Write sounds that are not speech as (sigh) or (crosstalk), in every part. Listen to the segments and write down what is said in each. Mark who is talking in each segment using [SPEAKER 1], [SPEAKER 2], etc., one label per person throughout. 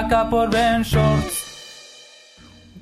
[SPEAKER 1] acá por Ben.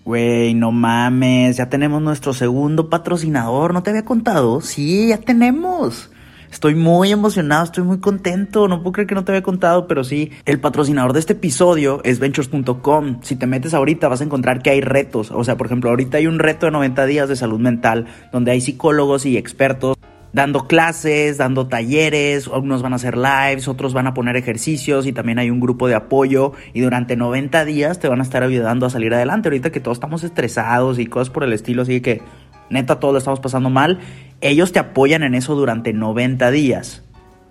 [SPEAKER 2] Güey, no mames, ya tenemos nuestro segundo patrocinador, ¿no te había contado? Sí, ya tenemos. Estoy muy emocionado, estoy muy contento, no puedo creer que no te había contado, pero sí, el patrocinador de este episodio es ventures.com. Si te metes ahorita vas a encontrar que hay retos, o sea, por ejemplo, ahorita hay un reto de 90 días de salud mental donde hay psicólogos y expertos dando clases, dando talleres, algunos van a hacer lives, otros van a poner ejercicios y también hay un grupo de apoyo y durante 90 días te van a estar ayudando a salir adelante. Ahorita que todos estamos estresados y cosas por el estilo, así que neta todos lo estamos pasando mal, ellos te apoyan en eso durante 90 días.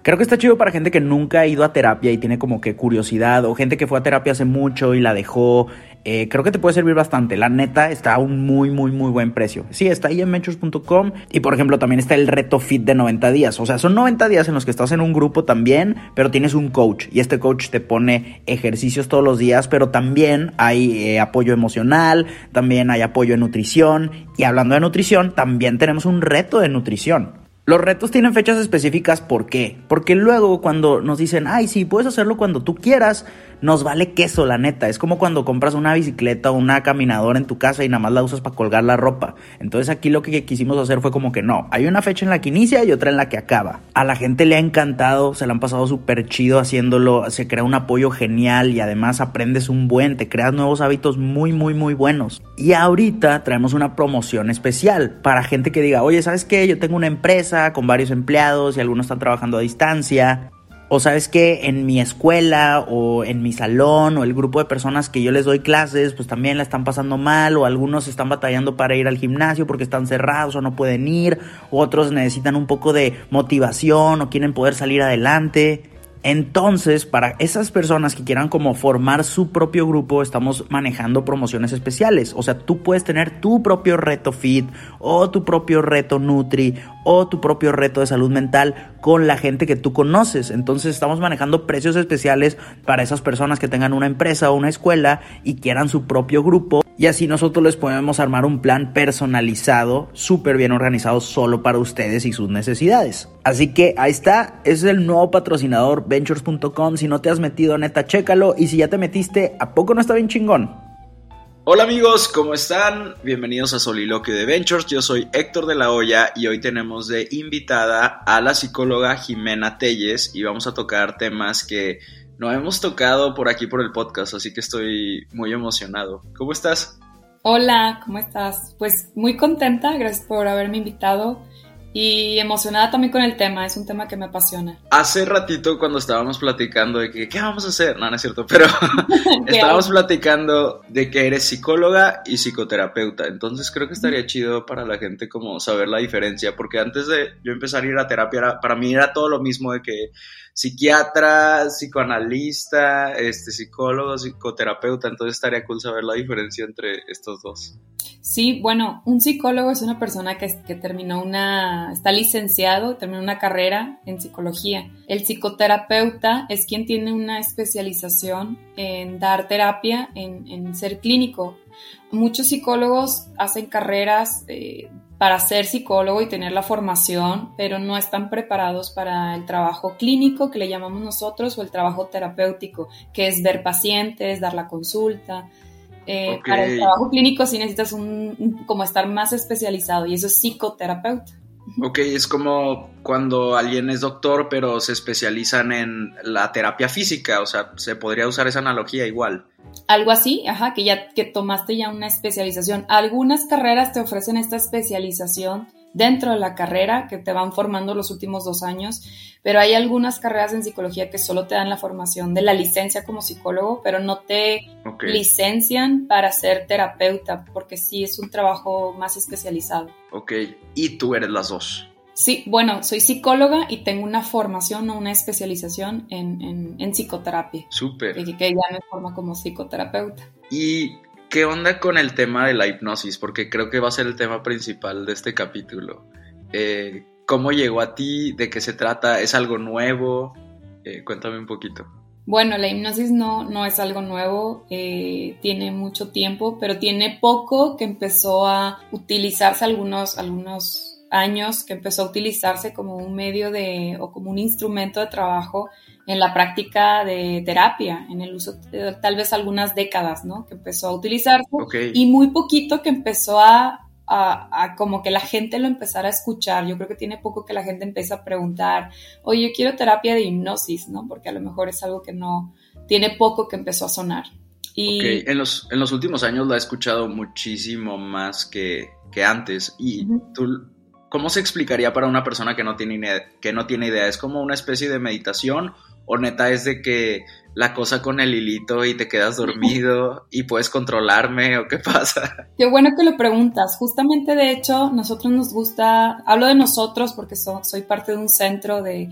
[SPEAKER 2] Creo que está chido para gente que nunca ha ido a terapia y tiene como que curiosidad, o gente que fue a terapia hace mucho y la dejó. Eh, creo que te puede servir bastante. La neta está a un muy, muy, muy buen precio. Sí, está ahí en ventures.com. Y por ejemplo, también está el reto fit de 90 días. O sea, son 90 días en los que estás en un grupo también, pero tienes un coach. Y este coach te pone ejercicios todos los días, pero también hay eh, apoyo emocional, también hay apoyo en nutrición. Y hablando de nutrición, también tenemos un reto de nutrición. Los retos tienen fechas específicas, ¿por qué? Porque luego cuando nos dicen, ay, sí, puedes hacerlo cuando tú quieras, nos vale queso, la neta. Es como cuando compras una bicicleta o una caminadora en tu casa y nada más la usas para colgar la ropa. Entonces aquí lo que quisimos hacer fue como que no, hay una fecha en la que inicia y otra en la que acaba. A la gente le ha encantado, se la han pasado súper chido haciéndolo, se crea un apoyo genial y además aprendes un buen, te creas nuevos hábitos muy, muy, muy buenos. Y ahorita traemos una promoción especial para gente que diga, oye, ¿sabes qué? Yo tengo una empresa con varios empleados y algunos están trabajando a distancia. O sabes que en mi escuela o en mi salón o el grupo de personas que yo les doy clases, pues también la están pasando mal o algunos están batallando para ir al gimnasio porque están cerrados o no pueden ir, otros necesitan un poco de motivación o quieren poder salir adelante. Entonces, para esas personas que quieran como formar su propio grupo, estamos manejando promociones especiales. O sea, tú puedes tener tu propio reto fit o tu propio reto nutri o tu propio reto de salud mental con la gente que tú conoces. Entonces, estamos manejando precios especiales para esas personas que tengan una empresa o una escuela y quieran su propio grupo. Y así nosotros les podemos armar un plan personalizado, súper bien organizado solo para ustedes y sus necesidades. Así que ahí está, es el nuevo patrocinador ventures.com. Si no te has metido, neta, chécalo. Y si ya te metiste, ¿a poco no está bien chingón?
[SPEAKER 3] Hola amigos, ¿cómo están? Bienvenidos a Soliloquio de Ventures. Yo soy Héctor de la Hoya y hoy tenemos de invitada a la psicóloga Jimena Telles y vamos a tocar temas que no hemos tocado por aquí por el podcast, así que estoy muy emocionado. ¿Cómo estás?
[SPEAKER 4] Hola, ¿cómo estás? Pues muy contenta, gracias por haberme invitado y emocionada también con el tema, es un tema que me apasiona.
[SPEAKER 3] Hace ratito cuando estábamos platicando de que, ¿qué vamos a hacer? No, no es cierto, pero (laughs) estábamos platicando de que eres psicóloga y psicoterapeuta, entonces creo que estaría chido para la gente como saber la diferencia, porque antes de yo empezar a ir a terapia, para mí era todo lo mismo de que psiquiatra, psicoanalista, este, psicólogo, psicoterapeuta, entonces estaría cool saber la diferencia entre estos dos.
[SPEAKER 4] Sí, bueno, un psicólogo es una persona que, terminó una, está licenciado, terminó una carrera en psicología. El psicoterapeuta es quien tiene una especialización en dar terapia, en, en ser clínico. Muchos psicólogos hacen carreras eh, para ser psicólogo y tener la formación, pero no están preparados para el trabajo clínico que le llamamos nosotros o el trabajo terapéutico, que es ver pacientes, dar la consulta. Eh, Para el trabajo clínico sí necesitas un, como estar más especializado y eso es psicoterapeuta.
[SPEAKER 3] Ok, es como cuando alguien es doctor, pero se especializan en la terapia física, o sea, se podría usar esa analogía igual.
[SPEAKER 4] Algo así, ajá, que ya que tomaste ya una especialización. Algunas carreras te ofrecen esta especialización dentro de la carrera que te van formando los últimos dos años, pero hay algunas carreras en psicología que solo te dan la formación de la licencia como psicólogo, pero no te licencian para ser terapeuta, porque sí es un trabajo más especializado.
[SPEAKER 3] Ok, y tú eres las dos.
[SPEAKER 4] Sí, bueno, soy psicóloga y tengo una formación o una especialización en, en, psicoterapia.
[SPEAKER 3] Súper.
[SPEAKER 4] Que, que ya me forma como psicoterapeuta.
[SPEAKER 3] Y ¿Qué onda con el tema de la hipnosis? Porque creo que va a ser el tema principal de este capítulo. Eh, ¿Cómo llegó a ti? ¿De qué se trata? ¿Es algo nuevo? Eh, cuéntame un poquito.
[SPEAKER 4] Bueno, la hipnosis no, no es algo nuevo, eh, tiene mucho tiempo, pero tiene poco que empezó a utilizarse algunos, algunos años, que empezó a utilizarse como un medio de, o como un instrumento de trabajo en la práctica de terapia, en el uso, tal vez algunas décadas, ¿no? Que empezó a utilizarse y muy poquito que empezó a, a, como que la gente lo empezara a escuchar. Yo creo que tiene poco que la gente empieza a preguntar, oye, yo quiero terapia de hipnosis, ¿no? Porque a lo mejor es algo que no, tiene poco que empezó a sonar.
[SPEAKER 3] Y... En, los, en los últimos años la he escuchado muchísimo más que, que antes. Y tú, ¿cómo se explicaría para una persona que no, tiene, que no tiene idea? ¿Es como una especie de meditación o neta es de que la cosa con el hilito y te quedas dormido y puedes controlarme o qué pasa? (laughs)
[SPEAKER 4] Qué bueno que lo preguntas. Justamente, de hecho, nosotros nos gusta, hablo de nosotros porque soy parte de un centro de,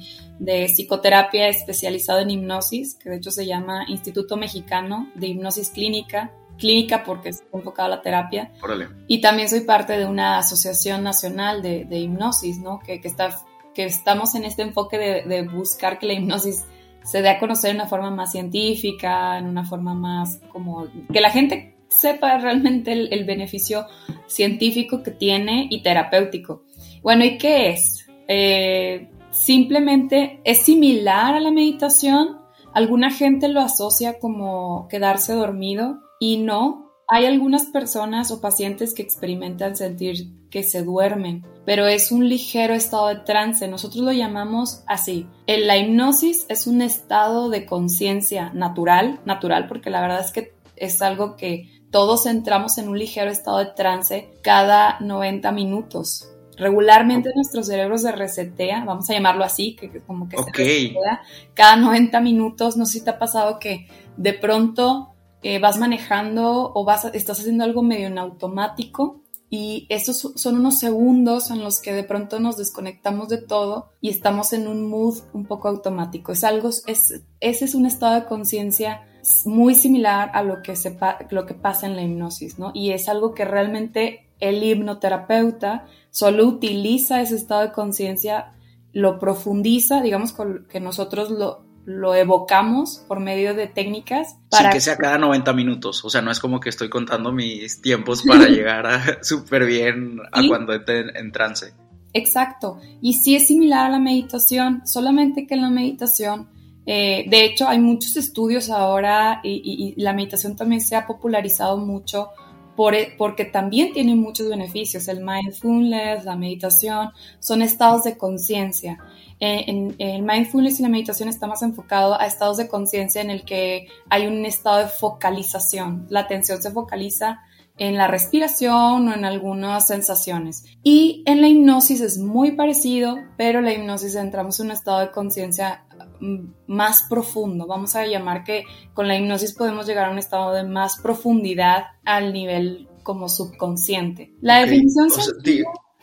[SPEAKER 4] psicoterapia especializado en hipnosis, que de hecho se llama Instituto Mexicano de Hipnosis Clínica clínica porque es enfocada a la terapia.
[SPEAKER 3] Órale.
[SPEAKER 4] Y también soy parte de una asociación nacional de, hipnosis, ¿no? Que, está, que estamos en este enfoque de, de, buscar que la hipnosis se dé a conocer de una forma más científica, en una forma más como que la gente sepa realmente el, beneficio científico que tiene y terapéutico. Bueno, ¿y qué es? Eh, simplemente es similar a la meditación. Alguna gente lo asocia como quedarse dormido y no, hay algunas personas o pacientes que experimentan sentir que se duermen, pero es un ligero estado de trance. Nosotros lo llamamos así. La hipnosis es un estado de conciencia natural, natural porque la verdad es que es algo que todos entramos en un ligero estado de trance cada 90 minutos. Regularmente nuestro cerebro se resetea, vamos a llamarlo así, que, como que se resetea cada 90 minutos. No sé si te ha pasado que de pronto eh, vas manejando o vas, estás haciendo algo medio en automático y esos son unos segundos en los que de pronto nos desconectamos de todo y estamos en un mood un poco automático. Es algo, es, ese es un estado de conciencia muy similar a lo que, se, lo que pasa en la hipnosis, ¿no? Y es algo que realmente el hipnoterapeuta solo utiliza ese estado de conciencia, lo profundiza, digamos que nosotros lo, lo evocamos por medio de técnicas.
[SPEAKER 3] Para que sea cada 90 minutos, o sea, no es como que estoy contando mis tiempos para (laughs) llegar súper bien a cuando esté en trance.
[SPEAKER 4] Exacto, y sí es similar a la meditación, solamente que en la meditación, eh, de hecho hay muchos estudios ahora y, la meditación también se ha popularizado mucho por, e, porque también tiene muchos beneficios. El mindfulness, la meditación, son estados de conciencia. Eh, en, el mindfulness y la meditación está más enfocado a estados de conciencia en el que hay un estado de focalización. La atención se focaliza en la respiración o en algunas sensaciones. Y en la hipnosis es muy parecido, pero la hipnosis entramos en un estado de conciencia mm, más profundo. Vamos a llamar que con la hipnosis podemos llegar a un estado de más profundidad al nivel como subconsciente. La definición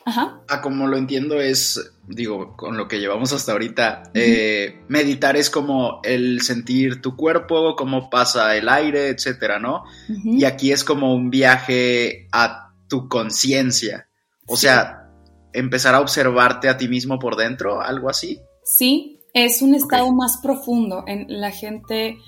[SPEAKER 3] a como lo entiendo es, digo, con lo que llevamos hasta ahorita, eh, meditar es como el sentir tu cuerpo, cómo pasa el aire, etcétera, ¿no? Y aquí es como un viaje a tu conciencia. O sea, empezar a observarte a ti mismo por dentro, algo así.
[SPEAKER 4] Sí, es un estado más profundo. En la gente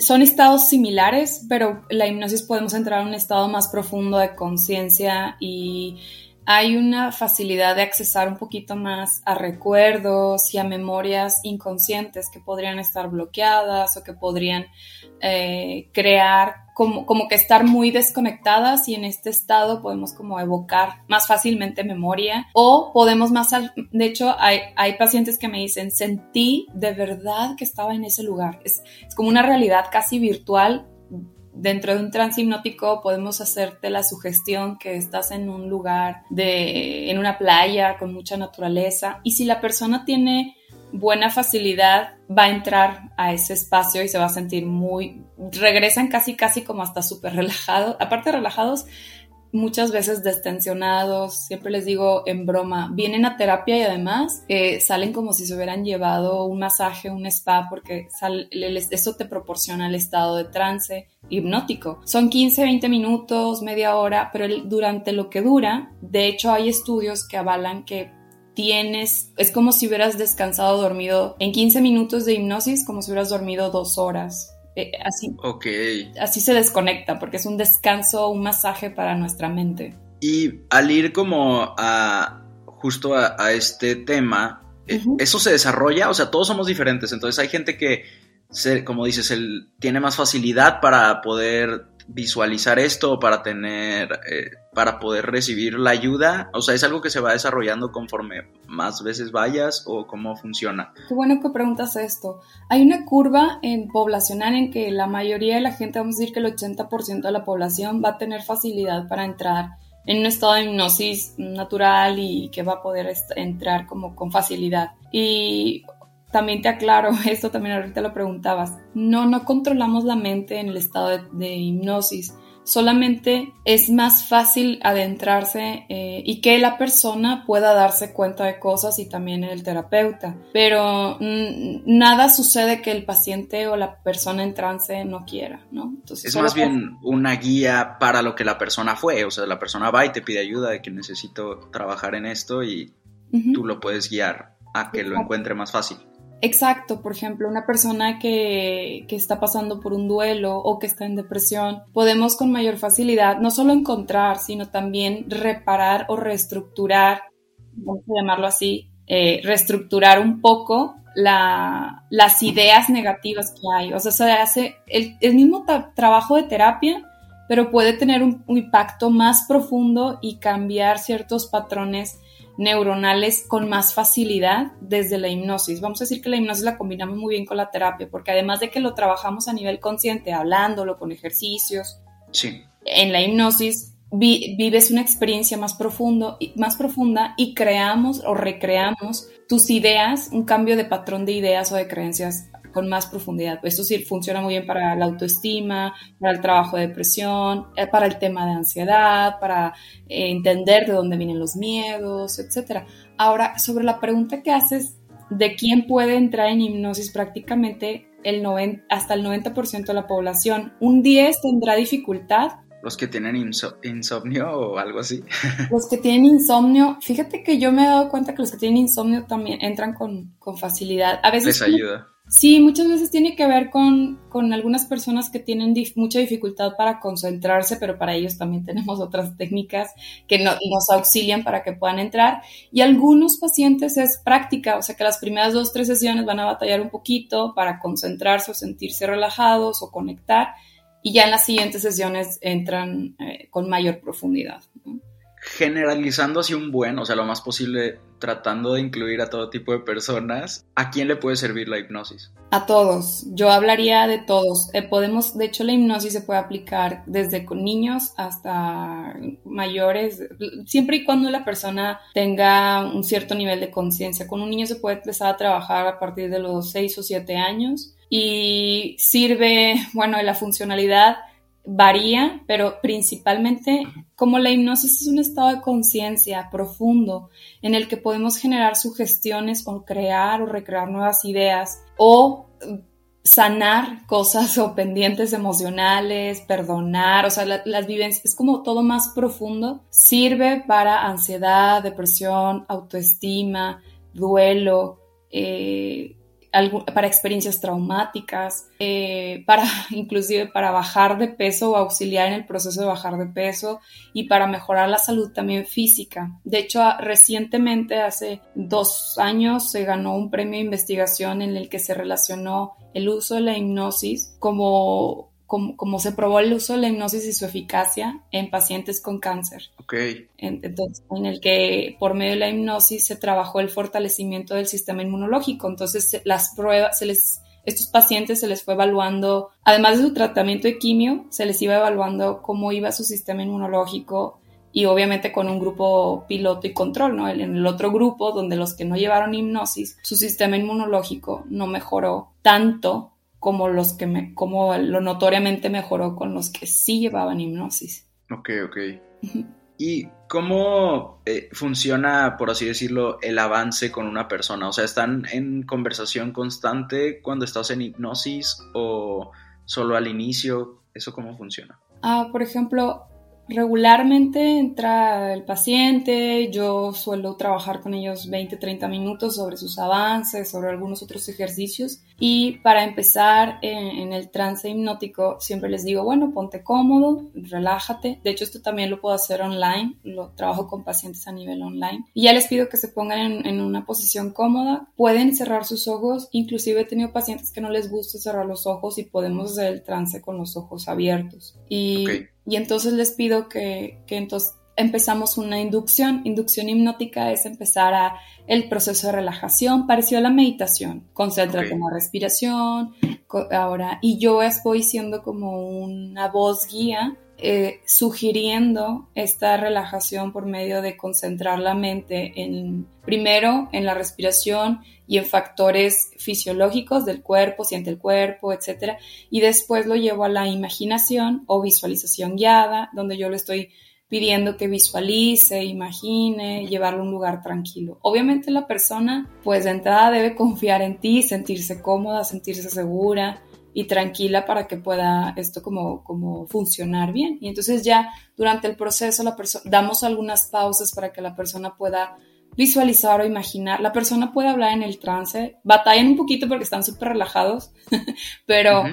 [SPEAKER 4] son estados similares, pero la hipnosis podemos entrar a un estado más profundo de conciencia y hay una facilidad de accesar un poquito más a recuerdos y a memorias inconscientes que podrían estar bloqueadas o que podrían eh, crear como, como que estar muy desconectadas y en este estado podemos como evocar más fácilmente memoria o podemos más, de hecho hay, hay pacientes que me dicen, sentí de verdad que estaba en ese lugar. Es, es como una realidad casi virtual dentro de un trance hipnótico podemos hacerte la sugestión que estás en un lugar de en una playa con mucha naturaleza y si la persona tiene buena facilidad va a entrar a ese espacio y se va a sentir muy regresan casi casi como hasta súper relajados aparte relajados muchas veces destensionados, siempre les digo en broma, vienen a terapia y además eh, salen como si se hubieran llevado un masaje, un spa, porque eso te proporciona el estado de trance hipnótico. Son 15, 20 minutos, media hora, pero durante lo que dura, de hecho hay estudios que avalan que tienes, es como si hubieras descansado dormido en 15 minutos de hipnosis, como si hubieras dormido dos horas eh, así, así se desconecta, porque es un descanso, un masaje para nuestra mente.
[SPEAKER 3] Y al ir como a justo a, este tema, eh, eso se desarrolla, o sea, todos somos diferentes, entonces hay gente que, como dices, él tiene más facilidad para poder visualizar esto para tener, eh, para poder recibir la ayuda? O sea, ¿es algo que se va desarrollando conforme más veces vayas o cómo funciona?
[SPEAKER 4] Qué bueno que preguntas esto. Hay una curva en poblacional en que la mayoría de la gente, vamos a decir que el 80% de la población va a tener facilidad para entrar en un estado de hipnosis natural y que va a poder entrar como con facilidad. Y también te aclaro, (laughs) esto también ahorita lo preguntabas, no, no controlamos la mente en el estado de, hipnosis, solamente es más fácil adentrarse eh, y que la persona pueda darse cuenta de cosas y también el terapeuta, pero mm, nada sucede que el paciente o la persona en trance no quiera, ¿no?
[SPEAKER 3] Entonces, es más bien una guía para lo que la persona fue, o sea, la persona va y te pide ayuda de que necesito trabajar en esto y tú lo puedes guiar a que lo encuentre más fácil.
[SPEAKER 4] Exacto, por ejemplo, una persona que, que, está pasando por un duelo o que está en depresión, podemos con mayor facilidad no solo encontrar, sino también reparar o reestructurar, vamos a llamarlo así, eh, reestructurar un poco la, las ideas negativas que hay. O sea, se hace el, el mismo trabajo de terapia, pero puede tener un impacto más profundo y cambiar ciertos patrones neuronales con más facilidad desde la hipnosis. Vamos a decir que la hipnosis la combinamos muy bien con la terapia, porque además de que lo trabajamos a nivel consciente, hablándolo con ejercicios,
[SPEAKER 3] sí.
[SPEAKER 4] en la hipnosis vives una experiencia más, profundo, más profunda y creamos o recreamos tus ideas, un cambio de patrón de ideas o de creencias con más profundidad. Esto sí funciona muy bien para la autoestima, para el trabajo de depresión, eh, para el tema de ansiedad, para eh, entender de dónde vienen los miedos, etc. Ahora, sobre la pregunta que haces de quién puede entrar en hipnosis, prácticamente el hasta el 90% de la población. Un 10 tendrá dificultad,
[SPEAKER 3] los que tienen insomnio o algo así. (laughs)
[SPEAKER 4] Los que tienen insomnio, fíjate que yo me he dado cuenta que los que tienen insomnio también entran con, con facilidad. A veces
[SPEAKER 3] les ayuda.
[SPEAKER 4] Sí, muchas veces tiene que ver con, algunas personas que tienen mucha dificultad para concentrarse, pero para ellos también (laughs) tenemos otras técnicas que nos auxilian para que puedan entrar. Y algunos pacientes es práctica, o sea que las primeras dos, tres sesiones van a batallar un poquito para concentrarse o sentirse relajados o conectar, y ya en las siguientes sesiones entran eh, con mayor profundidad
[SPEAKER 3] generalizando así un buen, o sea, lo más posible, tratando de incluir a todo tipo de personas, ¿a quién le puede servir la hipnosis?
[SPEAKER 4] A todos. Yo hablaría de todos. Eh, podemos, de hecho, la hipnosis se puede aplicar desde niños hasta mayores, siempre y cuando la persona tenga un cierto nivel de conciencia. Con un niño se puede empezar a trabajar a partir de los 6 o 7 años y sirve, bueno, la funcionalidad varía, pero principalmente como la hipnosis es un estado de conciencia profundo en el que podemos generar sugestiones o crear o recrear nuevas ideas o sanar cosas o pendientes emocionales, perdonar, o sea, las vivencias, es como todo más profundo, sirve para ansiedad, depresión, autoestima, duelo, eh, para experiencias traumáticas, eh, para (laughs) inclusive para bajar de peso o auxiliar en el proceso de bajar de peso y para mejorar la salud también física. De hecho, recientemente, hace dos años, se ganó un premio de investigación en el que se relacionó el uso de la hipnosis como como, se probó el uso de la hipnosis y su eficacia en pacientes con cáncer.
[SPEAKER 3] Ok.
[SPEAKER 4] entonces, en el que por medio de la hipnosis se trabajó el fortalecimiento del sistema inmunológico. Entonces, las pruebas, se les, estos pacientes se les fue evaluando, además de su tratamiento de quimio, se les iba evaluando cómo iba su sistema inmunológico y obviamente con un grupo piloto y control, ¿no? En el otro grupo, donde los que no llevaron hipnosis, su sistema inmunológico no mejoró tanto como los que me, como lo notoriamente mejoró con los que sí llevaban hipnosis.
[SPEAKER 3] Ok, ok. ¿Y cómo eh, funciona, por así decirlo, el avance con una persona? O sea, ¿están en conversación constante cuando estás en hipnosis o solo al inicio? ¿Eso cómo funciona?
[SPEAKER 4] Ah, por ejemplo, Regularmente entra el paciente, yo suelo trabajar con ellos 20, 30 minutos sobre sus avances, sobre algunos otros ejercicios. Y para empezar en, el trance hipnótico siempre les digo, bueno, ponte cómodo, relájate. De hecho, esto también lo puedo hacer online, lo trabajo con pacientes a nivel online. Y ya les pido que se pongan en, una posición cómoda, pueden cerrar sus ojos, inclusive he tenido pacientes que no les gusta cerrar los ojos y podemos hacer el trance con los ojos abiertos. Y y entonces les pido que, que entonces empezamos una inducción. Inducción hipnótica es empezar a el proceso de relajación, pareció a la meditación. Concéntrate en la respiración. Ahora, y yo voy siendo como una voz guía eh, sugiriendo esta relajación por medio de concentrar la mente en, primero en la respiración y en factores fisiológicos del cuerpo, siente el cuerpo, etc. Y después lo llevo a la imaginación o visualización guiada, donde yo le estoy pidiendo que visualice, imagine, llevarlo a un lugar tranquilo. Obviamente la persona, pues de entrada debe confiar en ti, sentirse cómoda, sentirse segura, y tranquila para que pueda esto como, como funcionar bien. Y entonces ya durante el proceso la damos algunas pausas para que la persona pueda visualizar o imaginar. La persona puede hablar en el trance, batallan un poquito porque están súper relajados, (laughs) pero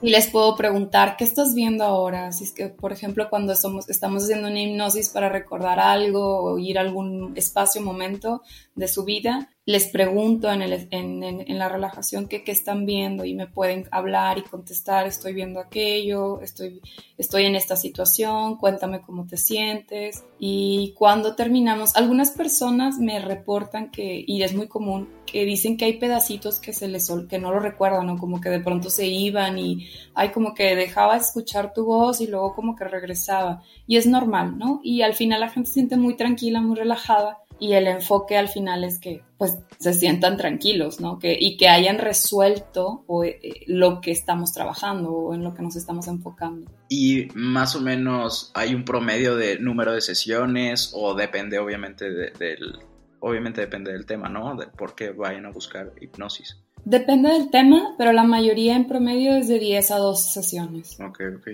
[SPEAKER 4] y les puedo preguntar, ¿qué estás viendo ahora? Si es que, por ejemplo, cuando estamos, estamos haciendo una hipnosis para recordar algo o ir a algún espacio, momento de su vida, les pregunto en, la relajación qué están viendo y me pueden hablar y contestar, estoy viendo aquello, estoy, en esta situación, cuéntame cómo te sientes. Y cuando terminamos, algunas personas me reportan que, y es muy común, que dicen que hay pedacitos que se les que no lo recuerdan o como que de pronto se iban y hay como que dejaba de escuchar tu voz y luego como que regresaba. Y es normal, ¿no? Y al final la gente se siente muy tranquila, muy relajada y el enfoque al final es que pues se sientan tranquilos, ¿no? Que, y que hayan resuelto eh, lo que estamos trabajando o en lo que nos estamos enfocando.
[SPEAKER 3] Y más o menos hay un promedio de número de sesiones o depende obviamente del, obviamente depende del tema, ¿no? De por qué vayan a buscar hipnosis.
[SPEAKER 4] Depende del tema, pero la mayoría en promedio es de 10 a 12 sesiones.
[SPEAKER 3] Ok, ok.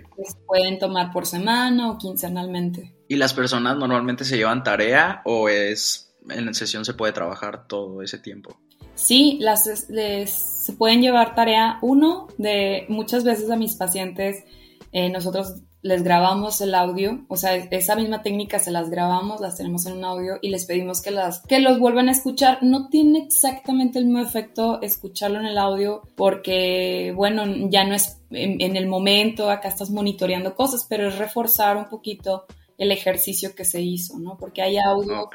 [SPEAKER 4] pueden tomar por semana o quincenalmente.
[SPEAKER 3] ¿Y las personas normalmente se llevan tarea o es en la sesión se puede trabajar todo ese tiempo?
[SPEAKER 4] Sí, las, se pueden llevar tarea. Uno, de muchas veces a mis pacientes, eh, nosotros les grabamos el audio, o sea, esa misma técnica se las grabamos, las tenemos en un audio y les pedimos que las que los vuelvan a escuchar. No tiene exactamente el mismo efecto escucharlo en el audio porque, bueno, ya no es en, en el momento, acá estás monitoreando cosas, pero es reforzar un poquito el ejercicio que se hizo, ¿no? Porque hay audios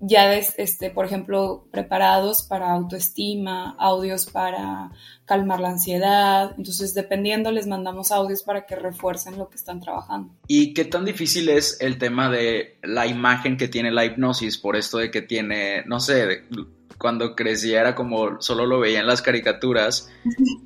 [SPEAKER 4] ya, este, por ejemplo, preparados para autoestima, audios para calmar la ansiedad. Entonces, dependiendo, les mandamos audios para que refuercen lo que están trabajando.
[SPEAKER 3] ¿Y qué tan difícil es el tema de la imagen que tiene la hipnosis por esto de que tiene, no sé, cuando crecía era como solo lo veía en las caricaturas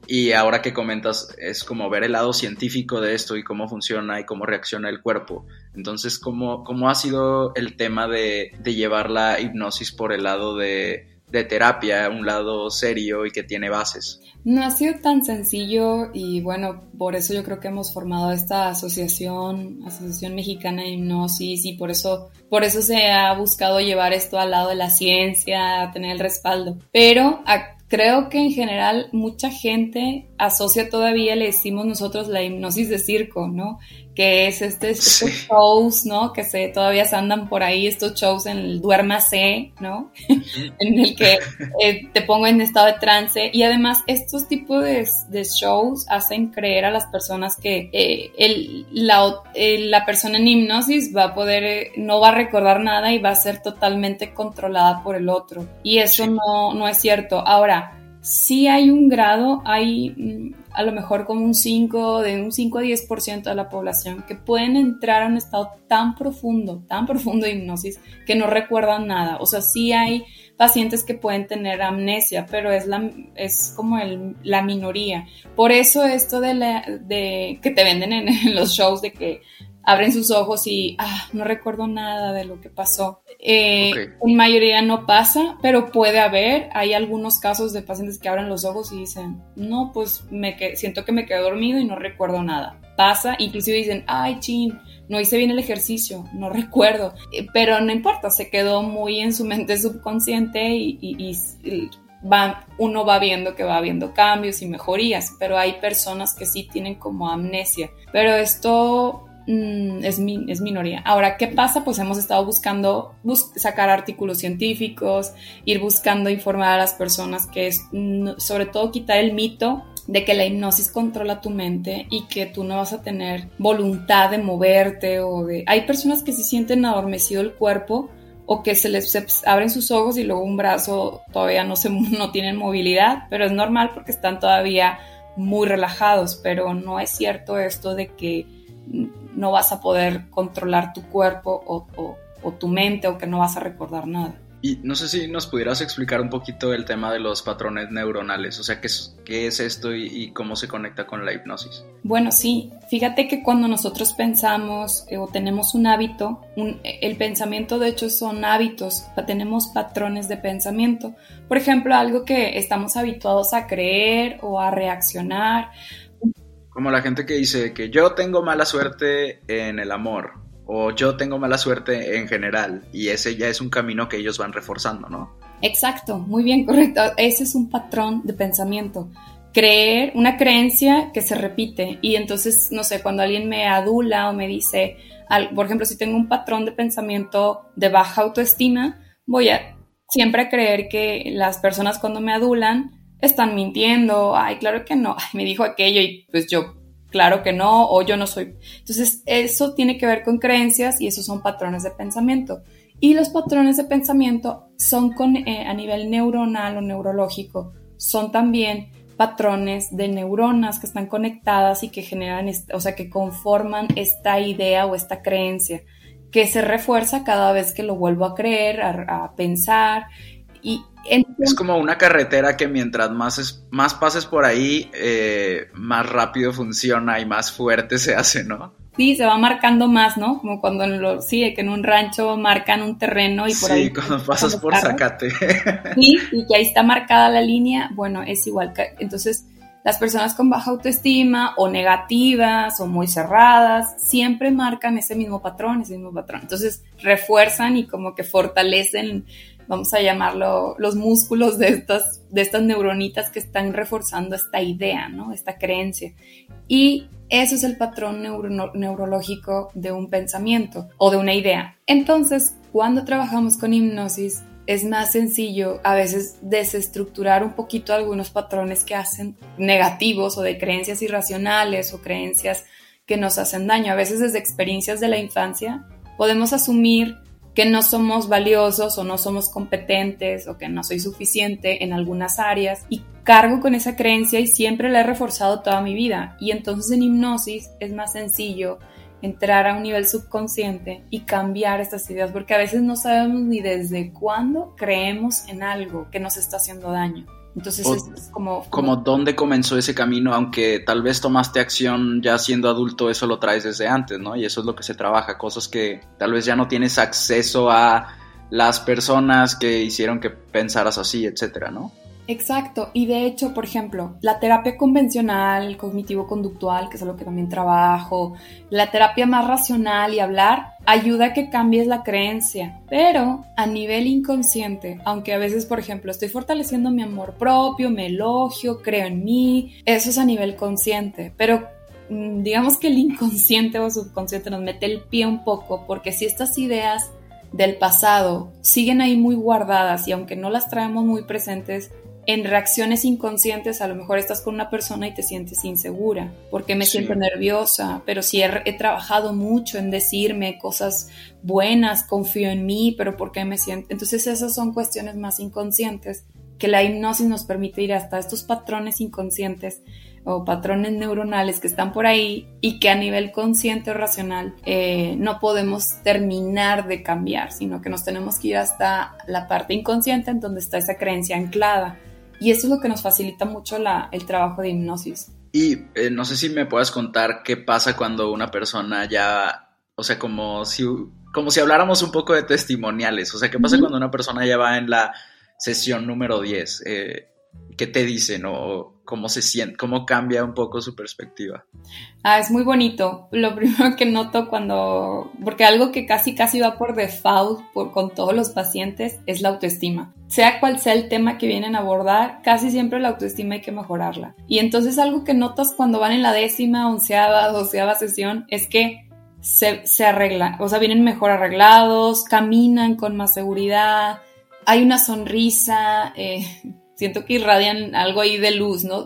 [SPEAKER 3] y ahora que comentas es como ver el lado científico de esto y cómo funciona y cómo reacciona el cuerpo. Entonces, ¿cómo, cómo ha sido el tema de, de llevar la hipnosis por el lado de, de terapia, un lado serio y que tiene bases?
[SPEAKER 4] No ha sido tan sencillo y bueno, por eso yo creo que hemos formado esta asociación, Asociación Mexicana de Hipnosis y por eso, por eso se ha buscado llevar esto al lado de la ciencia, tener el respaldo. Pero creo que en general mucha gente asocia todavía, le decimos nosotros, la hipnosis de circo, ¿no? Que es este, estos shows, ¿no? Que se, todavía se andan por ahí, estos shows en el duérmase, ¿no? en el que eh, te pongo en estado de trance. Y además, estos tipos de, shows hacen creer a las personas que eh, el, la, la, persona en hipnosis va a poder, eh, no va a recordar nada y va a ser totalmente controlada por el otro. Y eso no, no es cierto. Ahora, si hay un grado, hay mm, a lo mejor como un 5, de un 5 a 10% de la población que pueden entrar a un estado tan profundo, tan profundo de hipnosis que no recuerdan nada. O sea, sí hay pacientes que pueden tener amnesia, pero es, la, es como la minoría. Por eso esto de, de que te venden en (laughs) los shows de que abren sus ojos y ah, no recuerdo nada de lo que pasó. Eh, En mayoría no pasa, pero puede haber. Hay algunos casos de pacientes que abren los ojos y dicen, no, pues me siento que me quedé dormido y no recuerdo nada. Pasa, inclusive dicen, ay, chin, no hice bien el ejercicio, no recuerdo. Eh, pero no importa, se quedó muy en su mente subconsciente y, y, y Va, uno va viendo que va habiendo cambios y mejorías, pero hay personas que sí tienen como amnesia. Pero esto Mm, es, es minoría. Ahora, ¿qué pasa? Pues hemos estado buscando sacar artículos científicos, ir buscando informar a las personas que es, sobre todo quitar el mito de que la hipnosis controla tu mente y que tú no vas a tener voluntad de moverte o de... Hay personas que se sienten adormecido el cuerpo o que se les abren sus ojos y luego un brazo todavía no, se, (laughs) no tienen movilidad, pero es normal porque están todavía muy relajados, pero no es cierto esto de que no vas a poder controlar tu cuerpo o, tu mente o que no vas a recordar nada.
[SPEAKER 3] Y no sé si nos pudieras explicar un poquito el tema de los patrones neuronales, o sea, qué es, qué es esto y, cómo se conecta con la hipnosis.
[SPEAKER 4] Bueno, sí, fíjate que cuando nosotros pensamos eh, o tenemos un hábito, el pensamiento de hecho son hábitos, tenemos patrones de pensamiento. Por ejemplo, algo que estamos habituados a creer o a reaccionar
[SPEAKER 3] como la gente que dice que yo tengo mala suerte en el amor o yo tengo mala suerte en general y ese ya es un camino que ellos van reforzando, ¿no?
[SPEAKER 4] Exacto, muy bien, correcto. Ese es un patrón de pensamiento. Creer, una creencia que se repite y entonces, no sé, cuando alguien me adula o me dice, por ejemplo, si tengo un patrón de pensamiento de baja autoestima, voy a siempre creer que las personas cuando me adulan están mintiendo, ay, claro que no, me dijo aquello y pues yo, claro que no, o yo no soy. Entonces, eso tiene que ver con creencias y esos son patrones de pensamiento. Y los patrones de pensamiento son con, eh, a nivel neuronal o neurológico, son también patrones de neuronas que están conectadas y que generan, o sea, que conforman esta idea o esta creencia, que se refuerza cada vez que lo vuelvo a creer, a, a pensar, y
[SPEAKER 3] es como una carretera que mientras más, más pases por ahí, eh, más rápido funciona y más fuerte se hace, ¿no?
[SPEAKER 4] Sí, se va marcando más, ¿no? Como cuando en lo, sí, que en un rancho marcan un terreno y por ahí.
[SPEAKER 3] Sí, cuando pasas por Zacate.
[SPEAKER 4] Sí, (laughs) y que ahí está marcada la línea, bueno, es igual. Entonces, las personas con baja autoestima o negativas o muy cerradas siempre marcan ese mismo patrón, ese mismo patrón. Entonces, refuerzan y como que fortalecen vamos a llamarlo, los músculos de estas, de estas neuronitas que están reforzando esta idea, ¿no? Esta creencia. Y ese es el patrón neurológico de un pensamiento o de una idea. Entonces, cuando trabajamos con hipnosis, es más sencillo a veces desestructurar un poquito algunos patrones que hacen negativos o de creencias irracionales o creencias que nos hacen daño. A veces desde experiencias de la infancia podemos asumir que no somos valiosos o no somos competentes o que no soy suficiente en algunas áreas y cargo con esa creencia y siempre la he reforzado toda mi vida. Y entonces en hipnosis es más sencillo entrar a un nivel subconsciente y cambiar estas ideas porque a veces no sabemos ni desde cuándo creemos en algo que nos está haciendo daño. Entonces es, como,
[SPEAKER 3] como... dónde comenzó ese camino, aunque tal vez tomaste acción ya siendo adulto, eso lo traes desde antes, ¿no? Y eso es lo que se trabaja, cosas que tal vez ya no tienes acceso a las personas que hicieron que pensaras así, etcétera, ¿no?
[SPEAKER 4] Exacto, y de hecho, por ejemplo, la terapia convencional, cognitivo-conductual, que es lo que también trabajo, la terapia más racional y hablar, ayuda a que cambies la creencia, pero a nivel inconsciente, aunque a veces, por ejemplo, estoy fortaleciendo mi amor propio, me elogio, creo en mí, eso es a nivel consciente, pero mm, digamos que el inconsciente o subconsciente nos mete el pie un poco, porque si estas ideas del pasado siguen ahí muy guardadas y aunque no las traemos muy presentes, en reacciones inconscientes a lo mejor estás con una persona y te sientes insegura, porque me siento nerviosa, pero si he, trabajado mucho en decirme cosas buenas, confío en mí, pero ¿por qué me siento? Entonces esas son cuestiones más inconscientes que la hipnosis nos permite ir hasta estos patrones inconscientes o patrones neuronales que están por ahí y que a nivel consciente o racional eh, no podemos terminar de cambiar, sino que nos tenemos que ir hasta la parte inconsciente en donde está esa creencia anclada. Y eso es lo que nos facilita mucho la, el trabajo de hipnosis.
[SPEAKER 3] Y eh, no sé si me puedas contar qué pasa cuando una persona ya, o sea, como si, como si habláramos un poco de testimoniales, o sea, qué pasa cuando una persona ya va en la sesión número 10, eh, ¿qué te dicen o cómo se siente, cómo cambia un poco su perspectiva?
[SPEAKER 4] Ah, es muy bonito. Lo (laughs) primero que noto cuando, porque algo que casi casi va por default por, con todos los pacientes es la autoestima. Sea cual sea el tema que vienen a abordar, casi siempre la autoestima hay que mejorarla. Y entonces algo que notas cuando van en la décima, onceava, doceava sesión es que se, se arreglan, o sea, vienen mejor arreglados, caminan con más seguridad, hay una sonrisa, eh, siento que irradian algo ahí de luz, ¿no?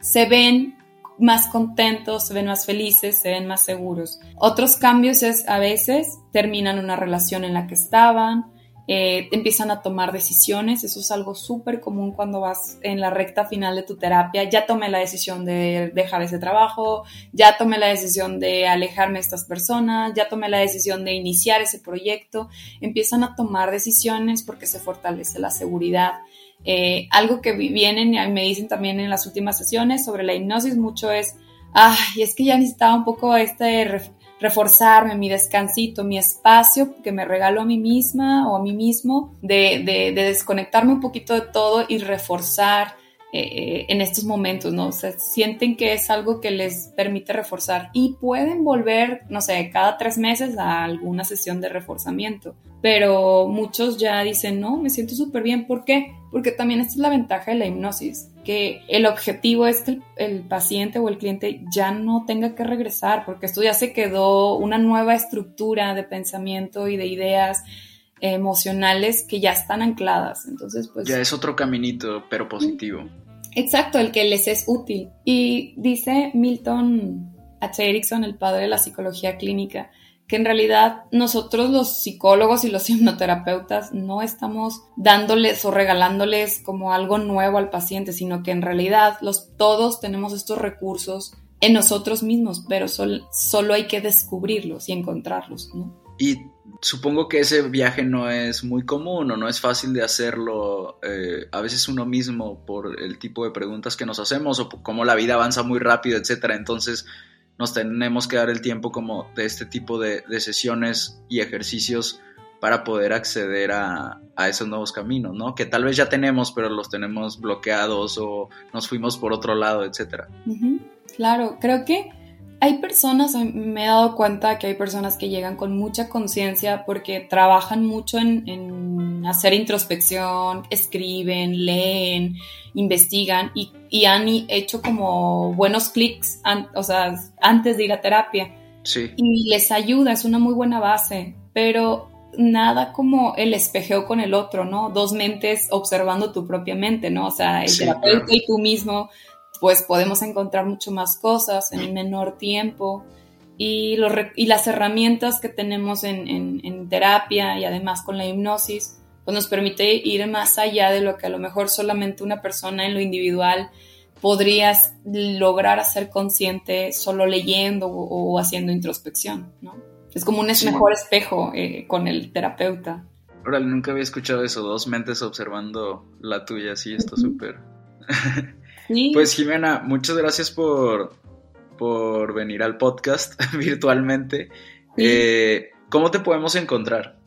[SPEAKER 4] Se ven más contentos, se ven más felices, se ven más seguros. Otros cambios es a veces terminan una relación en la que estaban, eh, empiezan a tomar decisiones, eso es algo súper común cuando vas en la recta final de tu terapia, ya tomé la decisión de dejar ese trabajo, ya tomé la decisión de alejarme de estas personas, ya tomé la decisión de iniciar ese proyecto, empiezan a tomar decisiones porque se fortalece la seguridad. Eh, algo que vienen y me dicen también en las últimas sesiones sobre la hipnosis mucho es, ay, es que ya necesitaba un poco este reforzarme, mi descansito, mi espacio que me regalo a mí misma o a mí mismo, de, de, de desconectarme un poquito de todo y reforzar eh, en estos momentos, ¿no? O sea, sienten que es algo que les permite reforzar y pueden volver, no sé, cada tres meses a alguna sesión de reforzamiento. Pero muchos ya dicen, no, me siento súper bien. ¿Por qué? Porque también esta es la ventaja de la hipnosis, que el objetivo es que el, el paciente o el cliente ya no tenga que regresar, porque esto ya se quedó una nueva estructura de pensamiento y de ideas emocionales que ya están ancladas. Entonces, pues...
[SPEAKER 3] Ya es otro caminito, pero positivo.
[SPEAKER 4] Exacto, el que les es útil. Y dice Milton H. Erickson, el padre de la psicología clínica, que en realidad nosotros los psicólogos y los (laughs) hipnoterapeutas no estamos dándoles o regalándoles como algo nuevo al paciente, sino que en realidad los, todos tenemos estos recursos en nosotros mismos, pero solo hay que descubrirlos y encontrarlos, ¿no?
[SPEAKER 3] Y supongo que ese viaje no es muy común o no es fácil de hacerlo eh, a veces uno mismo por el tipo de preguntas que nos hacemos o cómo la vida avanza muy rápido, etcétera. Entonces nos tenemos que dar el tiempo como de este tipo de, sesiones y ejercicios para poder acceder a, esos nuevos caminos, ¿no? Que tal vez ya tenemos, pero los tenemos bloqueados o nos fuimos por otro lado, etcétera.
[SPEAKER 4] Claro, creo que hay personas, me he dado cuenta que hay personas que llegan con mucha conciencia porque trabajan mucho en, hacer introspección, escriben, leen, investigan y, han hecho como buenos clics o sea, antes de ir a terapia.
[SPEAKER 3] Sí.
[SPEAKER 4] Y les ayuda, es una muy buena base, pero nada como el espejeo con el otro, ¿no? Dos mentes observando tu propia mente, ¿no? O sea, el terapeuta y tú mismo pues podemos encontrar mucho más cosas en menor tiempo y, y las herramientas que tenemos en, terapia y además con la hipnosis, pues nos permite ir más allá de lo que a lo mejor solamente una persona en lo individual podrías lograr hacer consciente solo leyendo o, haciendo introspección, ¿no? Es como un mejor espejo eh, con el terapeuta.
[SPEAKER 3] Órale, nunca había escuchado eso, dos mentes observando la tuya, sí, está súper. (laughs) Pues Jimena, muchas gracias por, por venir al podcast (laughs) virtualmente. Eh, ¿Cómo te podemos encontrar?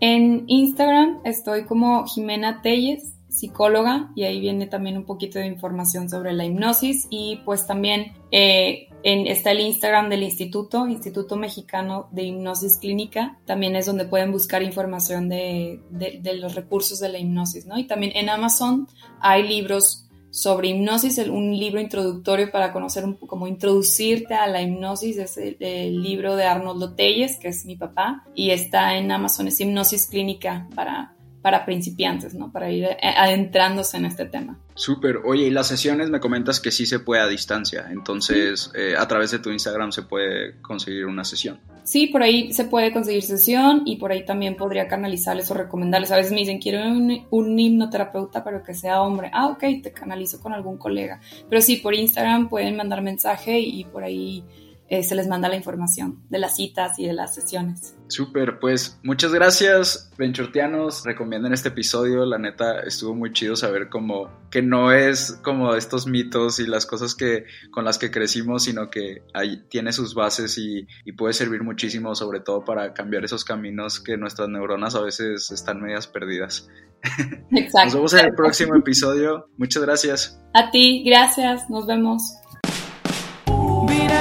[SPEAKER 4] En Instagram estoy como Jimena Telles, psicóloga, y ahí viene también un poquito de información sobre la hipnosis y pues también eh, en, está el Instagram del Instituto, Instituto Mexicano de Hipnosis Clínica, también es donde pueden buscar información de, de, de los recursos de la hipnosis, ¿no? Y también en Amazon hay libros sobre hipnosis, un libro introductorio para conocer un como introducirte a la hipnosis, es el, libro de Arnold Telles, que es mi papá, y está en Amazon, es Hipnosis Clínica para para principiantes, ¿no? Para ir adentrándose en este tema.
[SPEAKER 3] Súper. Oye, y las sesiones me comentas que sí se puede a distancia, entonces eh, a través de tu Instagram se puede conseguir una sesión.
[SPEAKER 4] Sí, por ahí se puede conseguir sesión y por ahí también podría canalizarles o recomendarles. A veces me dicen, quiero un, un hipnoterapeuta, pero que sea hombre. Ah, ok, te canalizo con algún colega. Pero sí, por Instagram pueden mandar mensaje y por ahí eh, se les manda la información de las citas y de las sesiones.
[SPEAKER 3] Súper, pues muchas gracias, Benchortianos. Recomienden este episodio. La neta estuvo muy chido saber cómo que no es como estos mitos y las cosas que con las que crecimos, sino que ahí tiene sus bases y, y puede servir muchísimo, sobre todo para cambiar esos caminos que nuestras neuronas a veces están medias perdidas. (laughs)
[SPEAKER 4] Exacto.
[SPEAKER 3] Nos vemos en el próximo episodio. Muchas gracias.
[SPEAKER 4] A ti, gracias. Nos vemos.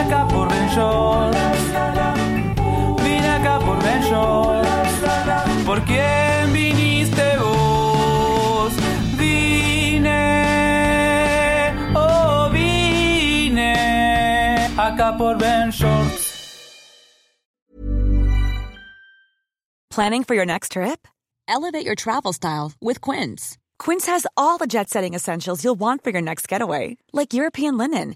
[SPEAKER 1] Vine acá por Ben Vine acá por Ben ¿Por quién viniste vos? Vine, oh vine acá por Ben
[SPEAKER 5] Planning for your next trip? Elevate your travel style with Quince. Quince has all the jet setting essentials you'll want for your next getaway, like European linen